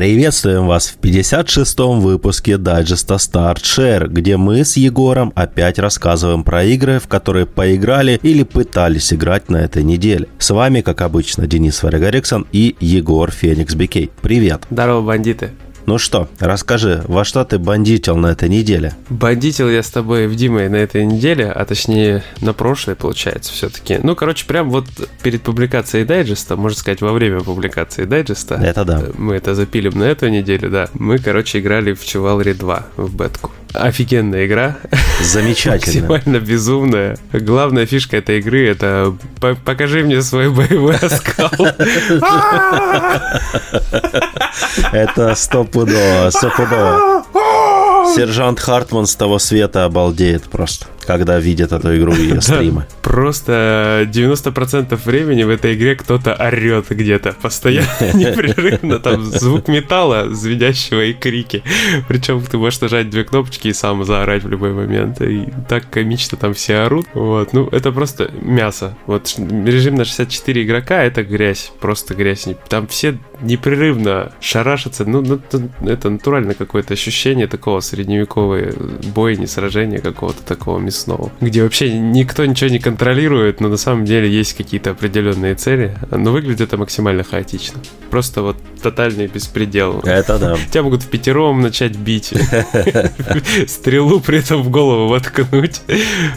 Приветствуем вас в 56-м выпуске дайджеста Start Share, где мы с Егором опять рассказываем про игры, в которые поиграли или пытались играть на этой неделе. С вами, как обычно, Денис Варягариксон и Егор Феникс Бикей. Привет! Здорово, бандиты! Ну что, расскажи, во что ты бандитил на этой неделе? Бандитил я с тобой в Димой на этой неделе, а точнее на прошлой, получается, все-таки. Ну, короче, прям вот перед публикацией дайджеста, можно сказать, во время публикации дайджеста. Это да. Мы это запилим на эту неделю, да. Мы, короче, играли в Chivalry 2 в бетку. Офигенная игра. Замечательно. Максимально безумная. Главная фишка этой игры это покажи мне свой боевой оскал. Это стопудово, стопудово. Сержант Хартман с того света обалдеет просто когда видят эту игру и стримы. Просто 90% времени в этой игре кто-то орет где-то постоянно, непрерывно. Там звук металла, звенящего и крики. Причем ты можешь нажать две кнопочки и сам заорать в любой момент. И так комично там все орут. Вот, ну это просто мясо. Вот режим на 64 игрока это грязь, просто грязь. Там все непрерывно шарашатся. Ну, ну это натурально какое-то ощущение такого средневековой бойни, сражения какого-то такого мяса снова, где вообще никто ничего не контролирует, но на самом деле есть какие-то определенные цели, но выглядит это максимально хаотично. Просто вот тотальный беспредел. Это да. Тебя могут в пятером начать бить, стрелу при этом в голову воткнуть.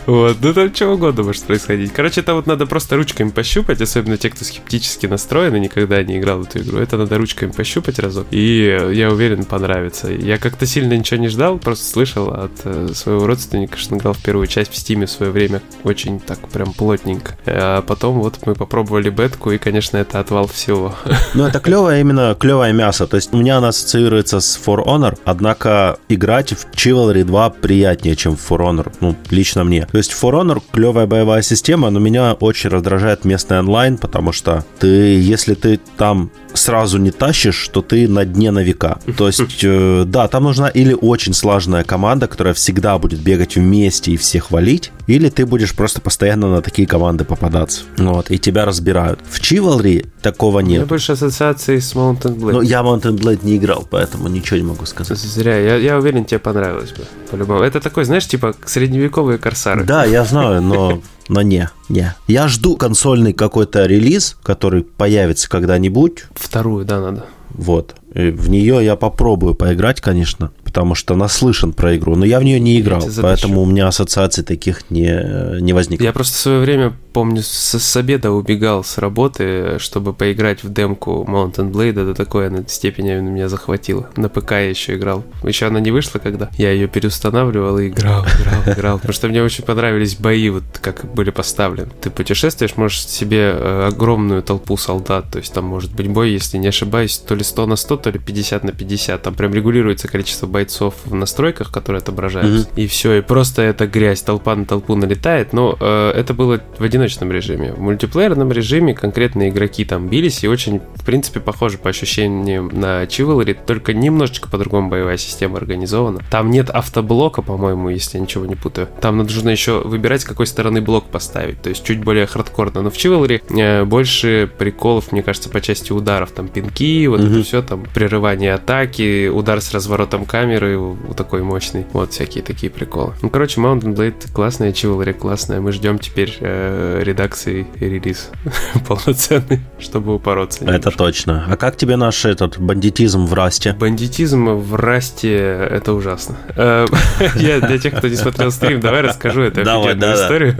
Вот, ну там чего угодно может происходить. Короче, это вот надо просто ручками пощупать, особенно те, кто скептически настроен и никогда не играл в эту игру. Это надо ручками пощупать разок, и я уверен, понравится. Я как-то сильно ничего не ждал, просто слышал от э, своего родственника, что он играл в первую часть в Стиме в свое время очень так прям плотненько. А потом вот мы попробовали бетку, и, конечно, это отвал всего. Ну, это клевое именно клевое мясо. То есть у меня она ассоциируется с For Honor, однако играть в Chivalry 2 приятнее, чем в For Honor, ну, лично мне. То есть For Honor клевая боевая система, но меня очень раздражает местный онлайн, потому что ты, если ты там сразу не тащишь, то ты на дне на века. То есть, э, да, там нужна или очень слаженная команда, которая всегда будет бегать вместе и всех валить, или ты будешь просто постоянно на такие команды попадаться. Вот, и тебя разбирают. В Chivalry такого нет. У меня больше ассоциации с Mountain Blade. Ну, я Mountain Blade не играл, поэтому ничего не могу сказать. Зря. Я, я уверен, тебе понравилось бы. По-любому. Это такой, знаешь, типа средневековые корсары. Да, я знаю, но но не, не. Я жду консольный какой-то релиз, который появится когда-нибудь. Вторую, да, надо. Вот. И в нее я попробую поиграть, конечно потому что наслышан про игру, но я в нее не играл, поэтому у меня ассоциаций таких не, не возникло. Я просто в свое время, помню, с, с обеда убегал с работы, чтобы поиграть в демку Mountain Blade, до такой она степени меня захватила. На ПК я еще играл. Еще она не вышла, когда я ее переустанавливал и играл, играл, играл. Потому что мне очень понравились бои, вот как были поставлены. Ты путешествуешь, можешь себе э, огромную толпу солдат, то есть там может быть бой, если не ошибаюсь, то ли 100 на 100, то ли 50 на 50. Там прям регулируется количество бойцов бойцов в настройках, которые отображаются. Mm-hmm. И все, и просто эта грязь, толпа на толпу налетает. Но э, это было в одиночном режиме. В мультиплеерном режиме конкретные игроки там бились, и очень, в принципе, похоже по ощущениям на Chivalry, только немножечко по-другому боевая система организована. Там нет автоблока, по-моему, если я ничего не путаю. Там нужно еще выбирать, с какой стороны блок поставить, то есть чуть более хардкорно. Но в Chivalry э, больше приколов, мне кажется, по части ударов. Там пинки, вот mm-hmm. это все, там прерывание атаки, удар с разворотом камеры, камеры вот такой мощный. Вот всякие такие приколы. Ну, короче, Mountain Blade классная, Chivalry классная. Мы ждем теперь э, редакции и релиз полноценный, чтобы упороться. Это точно. А как тебе наш этот бандитизм в Расте? Бандитизм в Расте это ужасно. Э, я для тех, кто не смотрел стрим, давай расскажу эту давай, да, историю.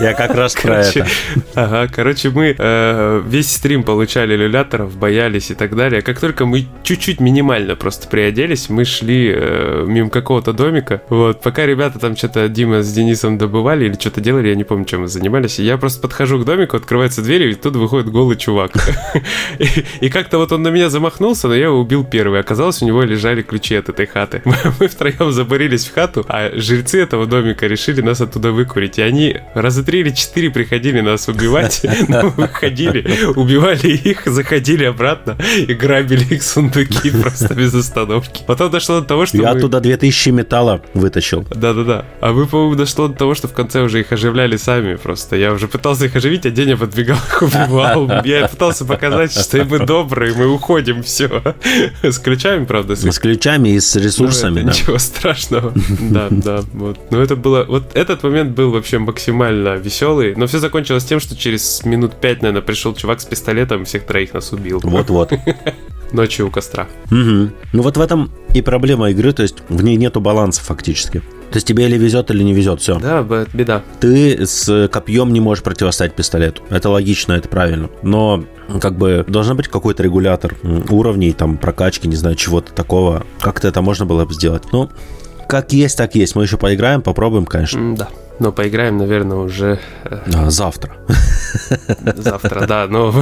Я как раз про это. Ага, короче, мы э, весь стрим получали люляторов, боялись и так далее. Как только мы чуть-чуть минимально просто приоделись, мы шли э, мимо какого-то домика. Вот, пока ребята там что-то Дима с Денисом добывали или что-то делали, я не помню, чем мы занимались. И я просто подхожу к домику, открывается дверь, и тут выходит голый чувак. И как-то вот он на меня замахнулся, но я его убил первый. Оказалось, у него лежали ключи от этой хаты. Мы втроем заборились в хату, а жрецы этого домика решили нас оттуда выкурить. И они раза три или четыре приходили нас убивать. Но выходили, убивали их, заходили обратно и грабили их сундуки просто без остановки. Потом дошло до того, того, что Я мы... туда 2000 металла вытащил. Да-да-да. А мы, по-моему, дошло до того, что в конце уже их оживляли сами просто. Я уже пытался их оживить, а Деня подбегал, их убивал. Я пытался показать, что мы добрые, мы уходим, все. С ключами, правда, с, с ключами и с ресурсами, ну, да. Ничего страшного. Да, да. Вот. Но это было... Вот этот момент был вообще максимально веселый. Но все закончилось тем, что через минут пять, наверное, пришел чувак с пистолетом, всех троих нас убил. Вот-вот. Ночью у костра. Угу. Ну вот в этом и проблема игры, то есть в ней нету баланса фактически. То есть тебе или везет, или не везет, все. Да, беда. Ты с копьем не можешь противостоять пистолету. Это логично, это правильно. Но как бы должен быть какой-то регулятор уровней, там, прокачки, не знаю, чего-то такого. Как-то это можно было бы сделать. Ну, как есть, так есть. Мы еще поиграем, попробуем, конечно. Да. Но поиграем, наверное, уже... А, завтра. Завтра, да. Но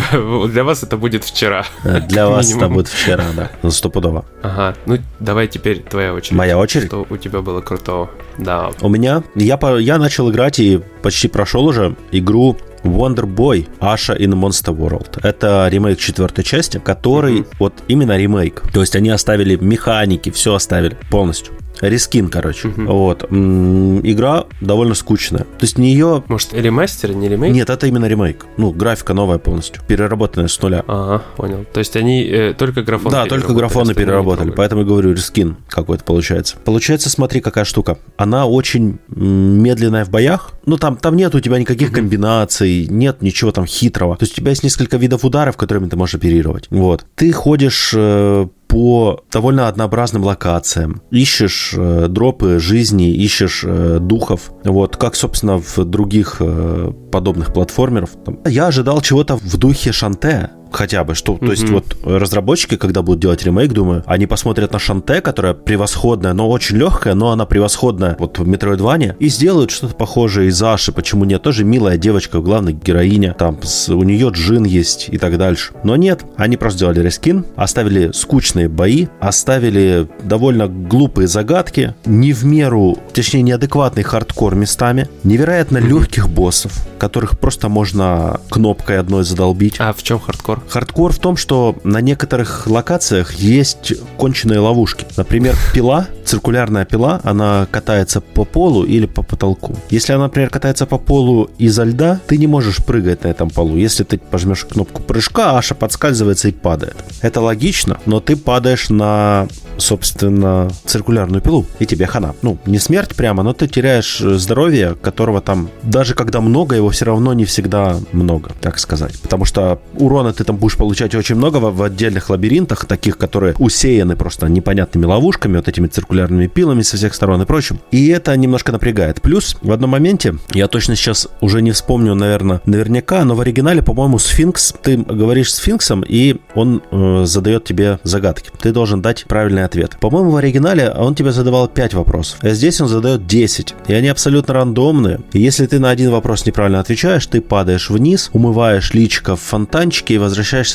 для вас это будет вчера. Для вас это будет вчера, да. Ну, стопудово. Ага. Ну, давай теперь твоя очередь. Моя очередь? Что у тебя было крутого? Да. У меня... Я, я начал играть и почти прошел уже игру Wonder Boy Asha in Monster World. Это ремейк четвертой части, который mm-hmm. вот именно ремейк. То есть они оставили механики, все оставили полностью. Рискин, короче. Uh-huh. Вот. Игра довольно скучная. То есть нее... Может, ремастер, не ремейк? Нет, это именно ремейк. Ну, графика новая полностью. Переработанная с нуля. Ага, понял. То есть они э, только графон Да, только графоны переработали. Поэтому я говорю, рискин какой-то получается. Получается, смотри, какая штука. Она очень медленная в боях. Ну, там, там нет у тебя никаких uh-huh. комбинаций, нет ничего там хитрого. То есть у тебя есть несколько видов ударов, которыми ты можешь оперировать. Вот. Ты ходишь э, по довольно однообразным локациям. Ищешь э, дропы жизни, ищешь э, духов. Вот, как, собственно, в других э, подобных платформеров. Я ожидал чего-то в духе Шанте, хотя бы, что, mm-hmm. то есть вот разработчики, когда будут делать ремейк, думаю, они посмотрят на Шанте, которая превосходная, но очень легкая, но она превосходная вот в Metroidvania, и сделают что-то похожее из Аши, почему нет, тоже милая девочка, главная героиня, там с, у нее джин есть и так дальше. Но нет, они просто сделали рескин, оставили скучные бои, оставили довольно глупые загадки, не в меру, точнее неадекватный хардкор местами, невероятно mm-hmm. легких боссов, которых просто можно кнопкой одной задолбить. А в чем хардкор? Хардкор в том, что на некоторых локациях есть конченые ловушки. Например, пила, циркулярная пила, она катается по полу или по потолку. Если она, например, катается по полу из-за льда, ты не можешь прыгать на этом полу. Если ты пожмешь кнопку прыжка, Аша подскальзывается и падает. Это логично, но ты падаешь на, собственно, циркулярную пилу, и тебе хана. Ну, не смерть прямо, но ты теряешь здоровье, которого там, даже когда много, его все равно не всегда много, так сказать. Потому что урона ты там будешь получать очень много в, отдельных лабиринтах, таких, которые усеяны просто непонятными ловушками, вот этими циркулярными пилами со всех сторон и прочим. И это немножко напрягает. Плюс в одном моменте, я точно сейчас уже не вспомню, наверное, наверняка, но в оригинале, по-моему, сфинкс, ты говоришь сфинксом, и он э, задает тебе загадки. Ты должен дать правильный ответ. По-моему, в оригинале он тебе задавал 5 вопросов, а здесь он задает 10. И они абсолютно рандомные. И если ты на один вопрос неправильно отвечаешь, ты падаешь вниз, умываешь личико в фонтанчике и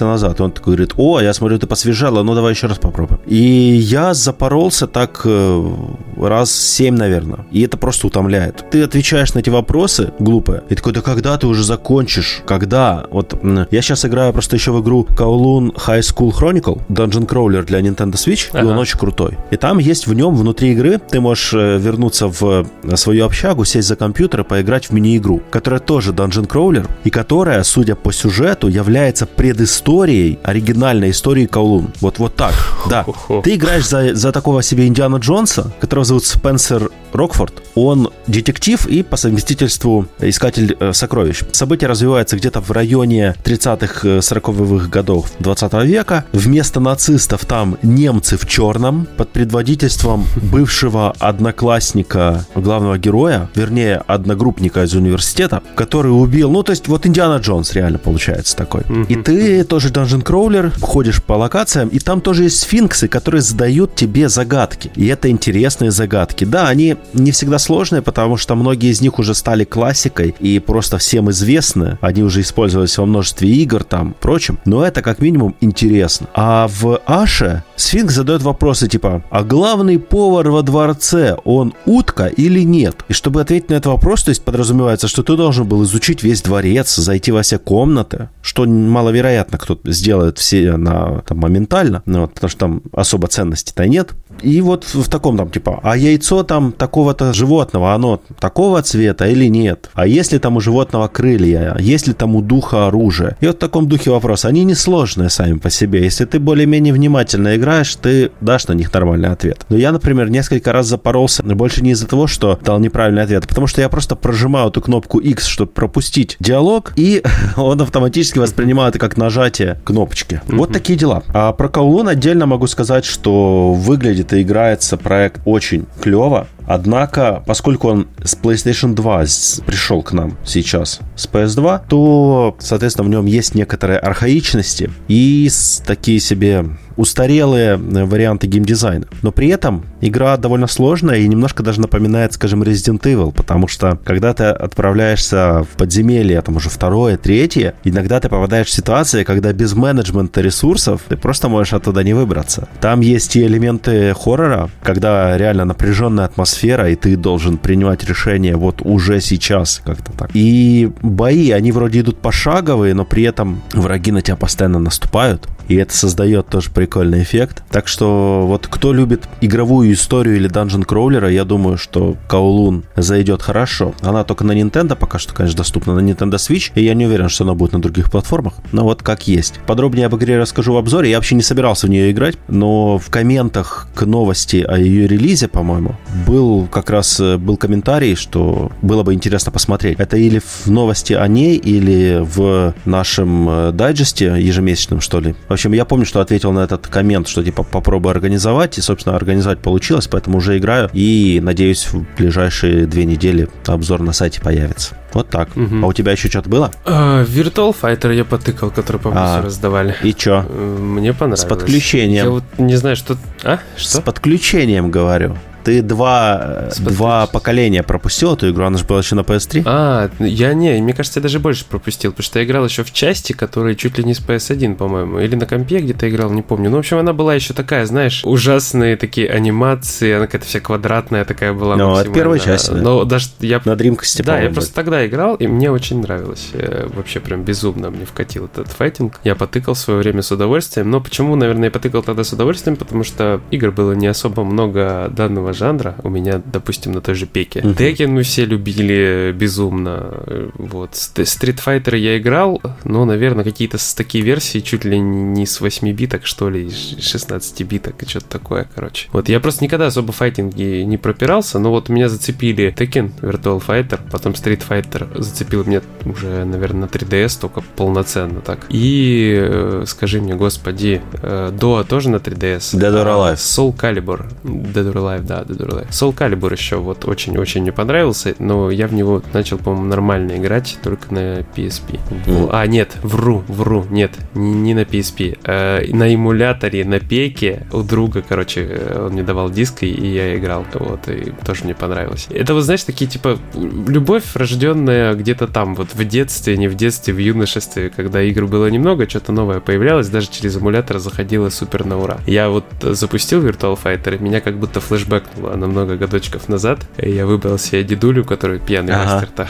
назад. И он такой говорит, о, я смотрю, ты посвежала, ну давай еще раз попробуем. И я запоролся так э, раз семь, наверное. И это просто утомляет. Ты отвечаешь на эти вопросы глупые. И такой, да когда ты уже закончишь? Когда? Вот я сейчас играю просто еще в игру Kowloon High School Chronicle, Dungeon Crawler для Nintendo Switch, ага. и он очень крутой. И там есть в нем, внутри игры, ты можешь э, вернуться в свою общагу, сесть за компьютер и поиграть в мини-игру, которая тоже Dungeon Crawler, и которая, судя по сюжету, является предысторией оригинальной истории Каулун. Вот, вот так, да. Ты играешь за, за такого себе Индиана Джонса, которого зовут Спенсер Рокфорд. Он детектив и по совместительству искатель э, сокровищ. События развиваются где-то в районе 30-х, 40-х годов 20 века. Вместо нацистов там немцы в черном под предводительством бывшего одноклассника главного героя, вернее, одногруппника из университета, который убил, ну, то есть вот Индиана Джонс реально получается такой. Mm-hmm. И ты тоже Dungeon Crawler, ходишь по локациям, и там тоже есть сфинксы, которые задают тебе загадки. И это интересные загадки. Да, они не всегда сложные, потому что многие из них уже стали классикой и просто всем известны. Они уже использовались во множестве игр там, прочим. Но это как минимум интересно. А в Аше Сфинкс задает вопросы типа, а главный повар во дворце, он утка или нет? И чтобы ответить на этот вопрос, то есть подразумевается, что ты должен был изучить весь дворец, зайти во все комнаты, что маловероятно кто сделает все на, там, моментально, ну, вот, потому что там особо ценностей-то нет. И вот в таком там типа, а яйцо там такого-то животного, оно такого цвета или нет? А если там у животного крылья? Если там у духа оружие? И вот в таком духе вопрос. Они несложные сами по себе. Если ты более-менее внимательно играешь, ты дашь на них нормальный ответ. Но я, например, несколько раз запоролся, больше не из-за того, что дал неправильный ответ, а потому что я просто прожимаю эту кнопку X, чтобы пропустить диалог, и он автоматически воспринимает это как нажатие кнопочки. Вот такие дела. А про Каулун отдельно могу сказать, что выглядит и играется проект очень клево. Однако, поскольку он с PlayStation 2 пришел к нам сейчас с PS2, то, соответственно, в нем есть некоторые архаичности и такие себе устарелые э, варианты геймдизайна. Но при этом игра довольно сложная и немножко даже напоминает, скажем, Resident Evil, потому что когда ты отправляешься в подземелье, там уже второе, третье, иногда ты попадаешь в ситуации, когда без менеджмента ресурсов ты просто можешь оттуда не выбраться. Там есть и элементы хоррора, когда реально напряженная атмосфера атмосфера, и ты должен принимать решение вот уже сейчас как-то так. И бои, они вроде идут пошаговые, но при этом враги на тебя постоянно наступают, и это создает тоже прикольный эффект. Так что вот кто любит игровую историю или данжен кроулера, я думаю, что Каулун зайдет хорошо. Она только на Nintendo пока что, конечно, доступна на Nintendo Switch, и я не уверен, что она будет на других платформах, но вот как есть. Подробнее об игре расскажу в обзоре. Я вообще не собирался в нее играть, но в комментах к новости о ее релизе, по-моему, был был как раз э, был комментарий, что было бы интересно посмотреть. Это или в новости о ней, или в нашем э, дайджесте ежемесячном, что ли. В общем, я помню, что ответил на этот коммент, что типа попробую организовать, и, собственно, организовать получилось, поэтому уже играю, и надеюсь, в ближайшие две недели обзор на сайте появится. Вот так. Угу. А у тебя еще что-то было? А, Virtual Fighter я потыкал, который по а, раздавали. И что? Мне понравилось. С подключением. Я вот не знаю, что... А? Что? С подключением, говорю ты два, два поколения пропустил эту игру, она же была еще на PS3? А, я не, мне кажется, я даже больше пропустил, потому что я играл еще в части, которые чуть ли не с PS1, по-моему, или на компе где-то играл, не помню. Ну, в общем, она была еще такая, знаешь, ужасные такие анимации, она какая-то вся квадратная такая была. Ну, это первая часть, да. Но даже я... На Dreamcast, Да, я просто тогда играл, и мне очень нравилось. Э, вообще прям безумно мне вкатил этот файтинг. Я потыкал в свое время с удовольствием, но почему, наверное, я потыкал тогда с удовольствием? Потому что игр было не особо много данного жанра у меня, допустим, на той же пеке. Uh-huh. Текен мы все любили безумно. Вот. Street Fighter я играл, но, наверное, какие-то такие версии чуть ли не с 8 биток, что ли, 16 биток и что-то такое, короче. Вот я просто никогда особо файтинги не пропирался, но вот меня зацепили Tekken Virtual Fighter, потом Street Fighter зацепил меня уже, наверное, на 3DS, только полноценно так. И э, скажи мне, господи, э, Доа тоже на 3DS? Dead or Alive. Soul Calibur. Dead or Alive, да, Or Alive. Soul Calibur еще вот очень-очень мне понравился, но я в него начал, по-моему, нормально играть только на PSP. Mm. А, нет, вру, вру, нет, не, не на PSP. А, на эмуляторе, на пеке у друга, короче, он мне давал диск, и я играл. Вот, и тоже мне понравилось. Это вот, знаешь, такие, типа, любовь, рожденная где-то там, вот в детстве, не в детстве, в юношестве, когда игр было немного, что-то новое появлялось, даже через эмулятор заходило супер на ура. Я вот запустил Virtual Fighter, меня как будто флешбэкнуло на много годочков назад. Я выбрал себе дедулю, который пьяный ага. мастер.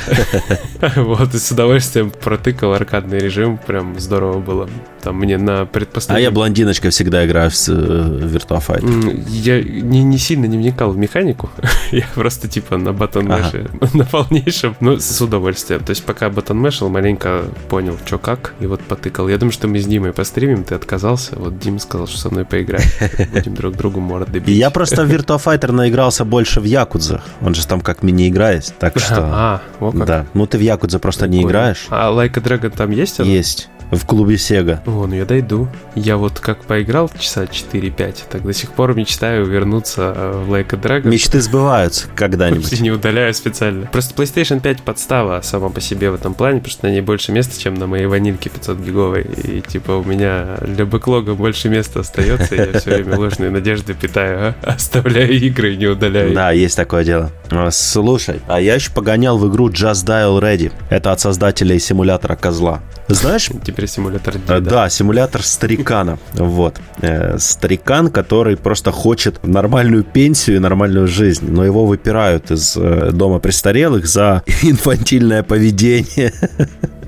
Вот, и с удовольствием протыкал аркадный режим. Прям здорово было. Там мне на предпоследнем... А я блондиночка всегда играю в Virtua э, Fighter. Я не, не сильно не вникал в механику. я просто типа на батон ага. на полнейшем. Ну, с удовольствием. То есть пока батон мешал, маленько понял, что как. И вот потыкал. Я думаю, что мы с Димой постримим, ты отказался. Вот Дим сказал, что со мной поиграть. Будем друг другу морды бить. Я просто в Virtua Fighter наигрался больше в Якудзах. Он же там как мини-игра есть. Так что... А, вот как. Да. Ну ты в Якудзе просто не играешь. А Like a Dragon там есть? Есть. В клубе Sega. О, ну я дойду. Я вот как поиграл часа 4-5, так до сих пор мечтаю вернуться э, в Like a Dragon. Мечты сбываются когда-нибудь. Не удаляю специально. Просто PlayStation 5 подстава сама по себе в этом плане, потому что на ней больше места, чем на моей ванильке 500 гиговой. И типа у меня для бэклога больше места остается, и я все время ложные надежды питаю, а? оставляю игры и не удаляю. Да, есть такое дело. А, слушай, а я еще погонял в игру Just Dial Ready. Это от создателей симулятора козла. Знаешь? Теперь симулятор деда. Да, симулятор старикана. Вот. Э, старикан, который просто хочет нормальную пенсию и нормальную жизнь, но его выпирают из э, дома престарелых за инфантильное поведение.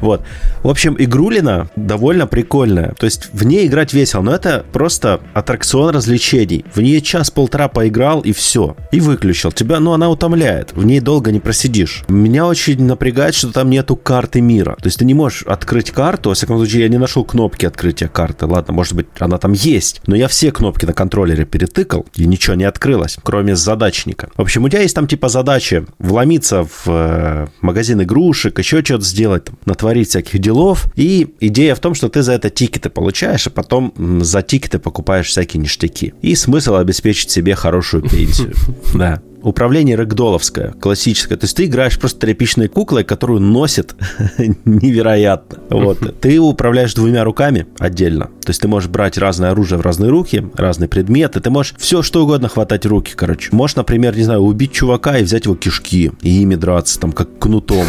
Вот. В общем, игрулина довольно прикольная. То есть в ней играть весело, но это просто аттракцион развлечений. В ней час-полтора поиграл и все. И выключил. Тебя, ну, она утомляет. В ней долго не просидишь. Меня очень напрягает, что там нету карты мира. То есть ты не можешь открыть карту. Во всяком случае, я не нашел кнопки открытия карты. Ладно, может быть, она там есть. Но я все кнопки на контроллере перетыкал, и ничего не открылось, кроме задачника. В общем, у тебя есть там типа задачи вломиться в э, магазин игрушек, еще что-то сделать, натворить всяких делов. И идея в том, что ты за это тикеты получаешь, а потом за тикеты покупаешь всякие ништяки. И смысл обеспечить себе хорошую пенсию. Да. Управление рэгдоловское, классическое. То есть ты играешь просто тряпичной куклой, которую носит невероятно. Вот. Ты управляешь двумя руками отдельно. То есть ты можешь брать разное оружие в разные руки, разные предметы. Ты можешь все что угодно хватать руки, короче. Можешь, например, не знаю, убить чувака и взять его кишки и ими драться, там, как кнутом.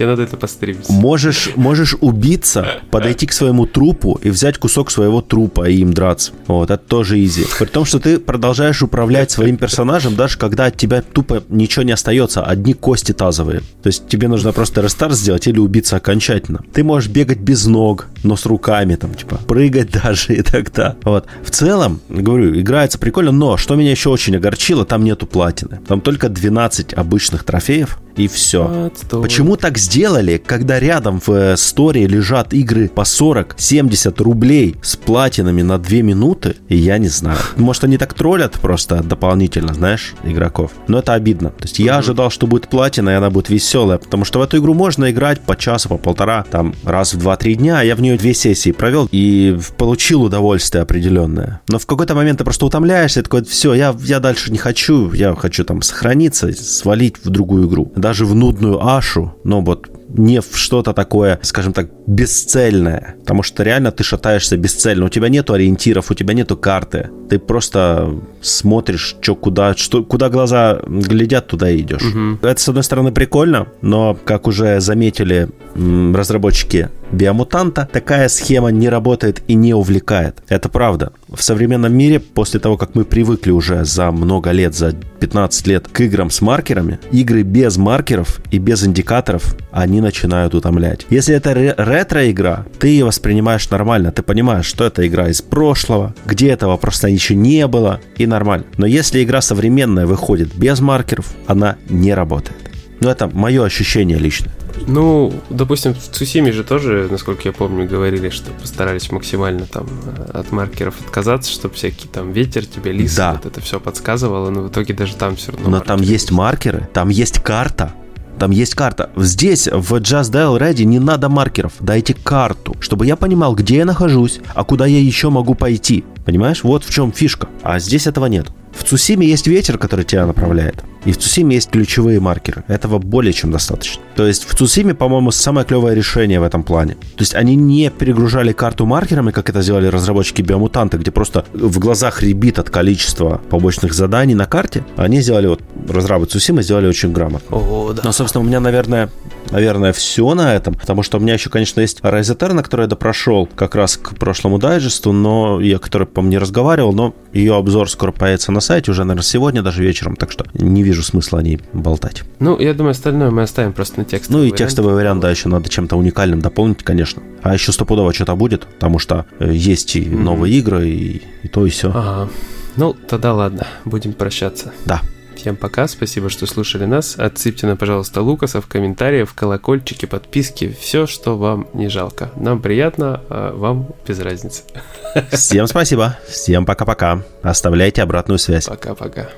Тебе надо это постримить. Можешь, можешь убиться, подойти к своему трупу и взять кусок своего трупа и им драться. Вот, это тоже изи. При том, что ты продолжаешь управлять своим персонажем, даже когда от тебя тупо ничего не остается, одни кости тазовые. То есть тебе нужно просто рестарт сделать или убиться окончательно. Ты можешь бегать без ног, но с руками, там, типа, прыгать даже и тогда. Вот. В целом, говорю, играется прикольно, но что меня еще очень огорчило, там нету платины. Там только 12 обычных трофеев, и все. Почему так сделали, когда рядом в э, сторе лежат игры по 40-70 рублей с платинами на 2 минуты? Я не знаю. Может, они так троллят просто дополнительно, знаешь, игроков. Но это обидно. То есть я ожидал, что будет платина, и она будет веселая, потому что в эту игру можно играть по часу, по полтора, там, раз в 2-3 дня. Я в нее две сессии провел и получил удовольствие определенное. Но в какой-то момент ты просто утомляешься, такой, все, я, я дальше не хочу, я хочу там сохраниться, свалить в другую игру. Даже в нудную Ашу, но вот не в что-то такое, скажем так, бесцельное. Потому что реально ты шатаешься бесцельно. У тебя нету ориентиров, у тебя нету карты. Ты просто смотришь, что куда, что, куда глаза глядят, туда и идешь. Угу. Это, с одной стороны, прикольно, но, как уже заметили разработчики биомутанта, такая схема не работает и не увлекает. Это правда. В современном мире, после того, как мы привыкли уже за много лет, за 15 лет к играм с маркерами, игры без маркеров и без индикаторов, они начинают утомлять. Если это ретро-игра, ты ее воспринимаешь нормально, ты понимаешь, что это игра из прошлого, где этого просто еще не было, и нормально. Но если игра современная выходит без маркеров, она не работает. Ну, это мое ощущение лично. Ну, допустим, в Цусиме же тоже, насколько я помню, говорили, что постарались максимально там э, от маркеров отказаться, чтобы всякий там ветер тебе, лис, да. вот это все подсказывало, но в итоге даже там все равно. Но там есть маркеры, там есть карта, там есть карта. Здесь, в Just Dial Ready, не надо маркеров. Дайте карту, чтобы я понимал, где я нахожусь, а куда я еще могу пойти. Понимаешь? Вот в чем фишка. А здесь этого нет. В Цусиме есть ветер, который тебя направляет. И в Цусиме есть ключевые маркеры. Этого более чем достаточно. То есть в Цусиме, по-моему, самое клевое решение в этом плане. То есть они не перегружали карту маркерами, как это сделали разработчики Биомутанта, где просто в глазах ребит от количества побочных заданий на карте. Они сделали, вот разработчики Цусимы сделали очень грамотно. О, да. Но, собственно, у меня, наверное, наверное, все на этом, потому что у меня еще, конечно, есть Rise Eterna, которую я допрошел как раз к прошлому дайджесту, но я, который, по мне, разговаривал, но ее обзор скоро появится на сайте, уже, наверное, сегодня, даже вечером, так что не вижу смысла о ней болтать. Ну, я думаю, остальное мы оставим просто на текст. Ну и вариант. текстовый вариант, да, еще надо чем-то уникальным дополнить, конечно. А еще стопудово что-то будет, потому что э, есть и mm-hmm. новые игры, и, и то, и все. Ага. Ну, тогда ладно, будем прощаться. Да. Всем пока, спасибо, что слушали нас. Отсыпьте нам, пожалуйста, Лукаса в комментариях, колокольчики, подписки, все, что вам не жалко. Нам приятно, а вам без разницы. Всем спасибо, всем пока-пока. Оставляйте обратную связь. Пока-пока.